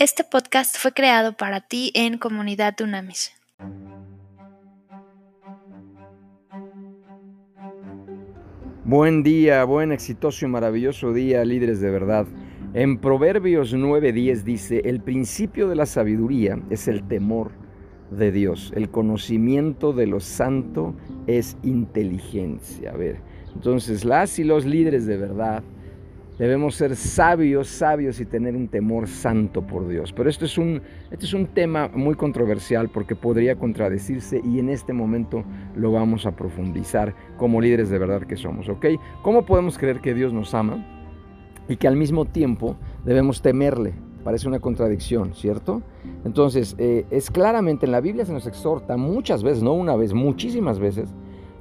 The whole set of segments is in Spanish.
Este podcast fue creado para ti en Comunidad Dunamis. Buen día, buen, exitoso y maravilloso día, líderes de verdad. En Proverbios 9:10 dice, el principio de la sabiduría es el temor de Dios, el conocimiento de lo santo es inteligencia. A ver, entonces las y los líderes de verdad Debemos ser sabios, sabios y tener un temor santo por Dios. Pero esto es un, este es un tema muy controversial porque podría contradecirse y en este momento lo vamos a profundizar como líderes de verdad que somos, ¿ok? ¿Cómo podemos creer que Dios nos ama y que al mismo tiempo debemos temerle? Parece una contradicción, ¿cierto? Entonces, eh, es claramente en la Biblia se nos exhorta muchas veces, no una vez, muchísimas veces,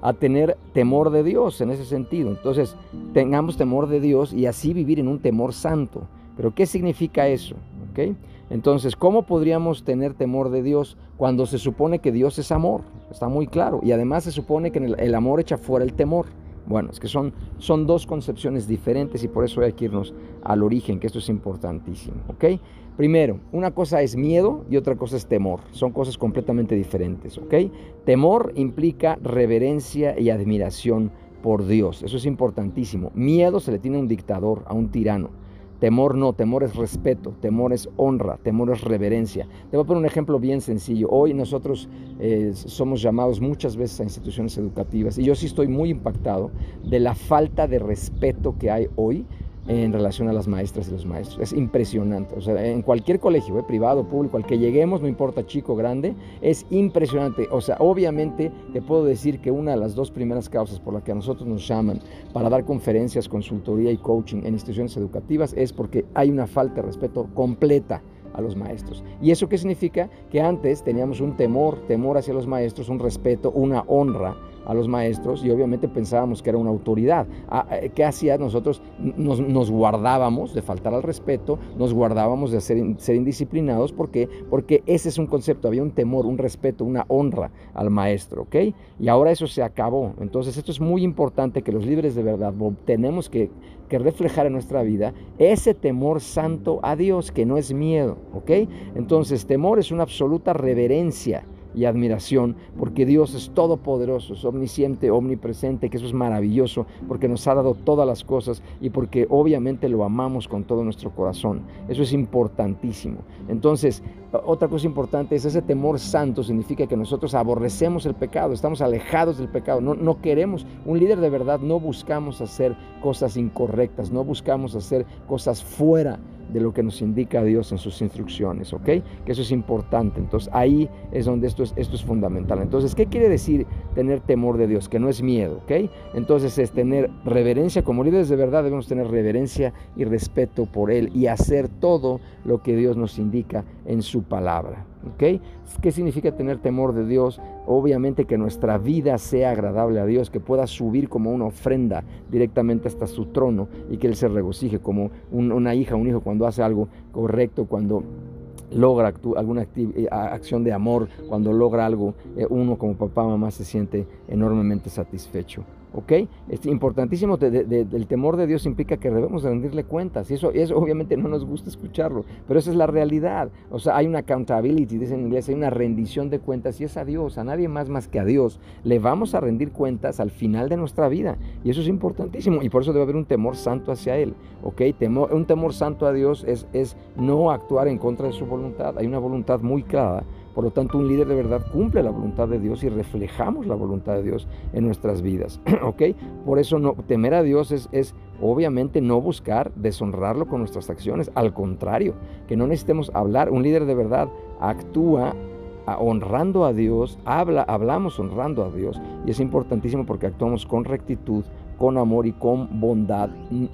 a tener temor de Dios en ese sentido. Entonces, tengamos temor de Dios y así vivir en un temor santo. Pero ¿qué significa eso? ¿Okay? Entonces, ¿cómo podríamos tener temor de Dios cuando se supone que Dios es amor? Está muy claro. Y además se supone que el, amor echa fuera el temor. Bueno, es que son, son dos concepciones diferentes y por eso hay que irnos al origen, que esto es importantísimo. ¿ok? Primero, una cosa es miedo y otra cosa es temor. Son cosas completamente diferentes, ¿ok? Temor implica reverencia y admiración por Dios. Eso es importantísimo. Miedo se le tiene a un dictador, a un tirano. Temor no, temor es respeto, temor es honra, temor es reverencia. Te voy a poner un ejemplo bien sencillo. Hoy nosotros eh, somos llamados muchas veces a instituciones educativas y yo sí estoy muy impactado de la falta de respeto que hay hoy en relación a las maestras y los maestros. Es impresionante. O sea, en cualquier colegio, eh, privado, público, al que lleguemos, no importa chico grande, es impresionante. O sea, obviamente te puedo decir que una de las dos primeras causas por las que a nosotros nos llaman para dar conferencias, consultoría y coaching en instituciones educativas es porque hay una falta de respeto completa a los maestros. ¿Y eso qué significa? Que antes teníamos un temor, temor hacia los maestros, un respeto, una honra a los maestros y obviamente pensábamos que era una autoridad. Ah, eh, ¿Qué hacía? Nosotros nos, guardábamos de faltar al respeto, nos guardábamos de ser, ser indisciplinados. ¿Por qué? Porque ese es un concepto, había un temor, un respeto, una honra al maestro, ¿ok? Y ahora eso se acabó. Entonces esto es muy importante que los líderes de verdad tenemos que, que reflejar en nuestra vida ese temor santo a Dios, que no es miedo, ¿ok? Entonces temor es una absoluta reverencia y admiración, porque Dios es todopoderoso, es omnisciente, omnipresente, que eso es maravilloso, porque nos ha dado todas las cosas y porque obviamente lo amamos con todo nuestro corazón. Eso es importantísimo. Entonces, otra cosa importante es ese temor santo, significa que nosotros aborrecemos el pecado, estamos alejados del pecado, no, no queremos, un líder de verdad no buscamos hacer cosas incorrectas, no buscamos hacer cosas fuera de lo que nos indica Dios en sus instrucciones, ¿ok? Que eso es importante. Entonces ahí es donde esto es, esto es fundamental. Entonces, ¿qué quiere decir tener temor de Dios? Que no es miedo, ¿ok? Entonces es tener reverencia, como líderes de verdad debemos tener reverencia y respeto por Él y hacer todo lo que Dios nos indica en su palabra. ¿Qué significa tener temor de Dios? Obviamente que nuestra vida sea agradable a Dios, que pueda subir como una ofrenda directamente hasta su trono y que Él se regocije como una hija, un hijo cuando hace algo correcto, cuando logra alguna eh, acción de amor, cuando logra algo, eh, uno como papá, mamá se siente enormemente satisfecho. ¿Ok? Es importantísimo, el temor de Dios implica que debemos rendirle cuentas y eso, eso obviamente no nos gusta escucharlo, pero esa es la realidad. O sea, hay una accountability, dice en inglés, hay una rendición de cuentas y es a Dios, a nadie más más que a Dios. Le vamos a rendir cuentas al final de nuestra vida y eso es importantísimo y por eso debe haber un temor santo hacia Él. ¿Ok? Temor, un temor santo a Dios es, es no actuar en contra de su voluntad, hay una voluntad muy clara por lo tanto, un líder de verdad cumple la voluntad de Dios y reflejamos la voluntad de Dios en nuestras vidas. ¿Ok? Por eso no, temer a Dios es, obviamente no buscar deshonrarlo con nuestras acciones. Al contrario, que no necesitemos hablar. Un líder de verdad actúa honrando a Dios, habla, hablamos honrando a Dios y es importantísimo porque actuamos con rectitud, con amor y con bondad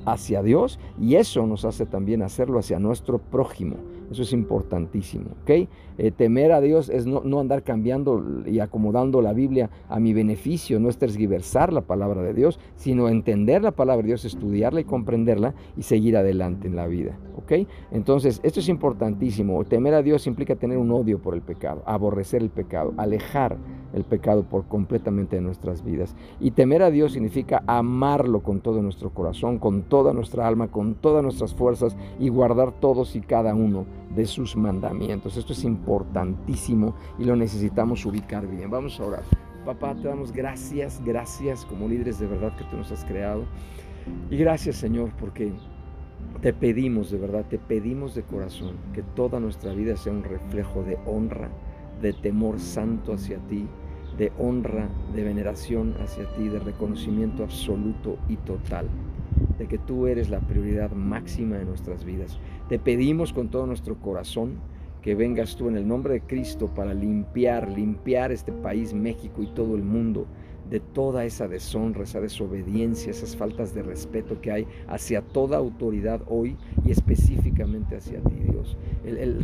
hacia Dios y eso nos hace también hacerlo hacia nuestro prójimo. Eso es importantísimo, ¿ok? Eh, temer a Dios es no, andar cambiando y acomodando la Biblia a mi beneficio, no es tergiversar la palabra de Dios, sino entender la palabra de Dios, estudiarla y comprenderla y seguir adelante en la vida, ¿ok? Entonces, esto es importantísimo. Temer a Dios implica tener un odio por el pecado, aborrecer el pecado, alejar el pecado por completamente de nuestras vidas. Y temer a Dios significa amarlo con todo nuestro corazón, con toda nuestra alma, con todas nuestras fuerzas y guardar todos y cada uno de sus mandamientos. Esto es importantísimo y lo necesitamos ubicar bien. Vamos a orar. Papá, te damos gracias, gracias como líderes de verdad que tú nos has creado. Y gracias Señor porque te pedimos de verdad, te pedimos de corazón que toda nuestra vida sea un reflejo de honra, de temor santo hacia ti, de honra, de veneración hacia ti, de reconocimiento absoluto y total de que tú eres la prioridad máxima de nuestras vidas. Te pedimos con todo nuestro corazón que vengas tú en el nombre de Cristo para limpiar, limpiar este país, México y todo el mundo de toda esa deshonra, esa desobediencia, esas faltas de respeto que hay hacia toda autoridad hoy y específicamente hacia ti, Dios.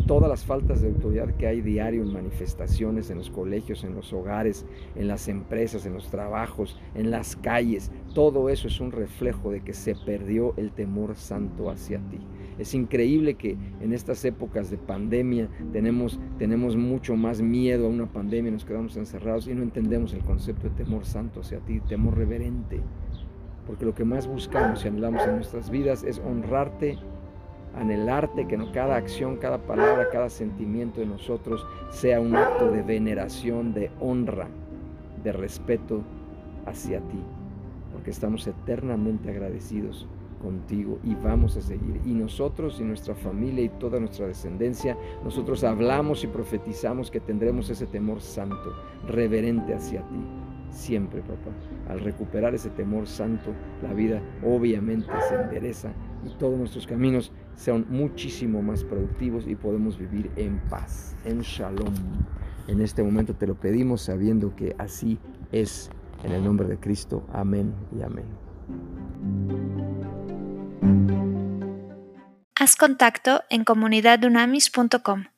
todas las faltas de autoridad que hay diario en manifestaciones, en los colegios, en los hogares, en las empresas, en los trabajos, en las calles, todo eso es un reflejo de que se perdió el temor santo hacia ti. Es increíble que en estas épocas de pandemia tenemos, tenemos mucho más miedo a una pandemia, nos quedamos encerrados y no entendemos el concepto de temor santo hacia ti, temor reverente. Porque lo que más buscamos y anhelamos en nuestras vidas es honrarte, anhelarte que cada acción, cada palabra, cada sentimiento de nosotros sea un acto de veneración, de honra, de respeto hacia ti. Porque estamos eternamente agradecidos contigo y vamos a seguir. Y nosotros y nuestra familia y toda nuestra descendencia, nosotros hablamos y profetizamos que tendremos ese temor santo, reverente hacia ti. Siempre, papá. Al recuperar ese temor santo, la vida obviamente se endereza y todos nuestros caminos sean muchísimo más productivos y podemos vivir en paz, en shalom. En este momento te lo pedimos sabiendo que así es. En el nombre de Cristo. Amén y amén. Haz contacto en comunidadunamis.com.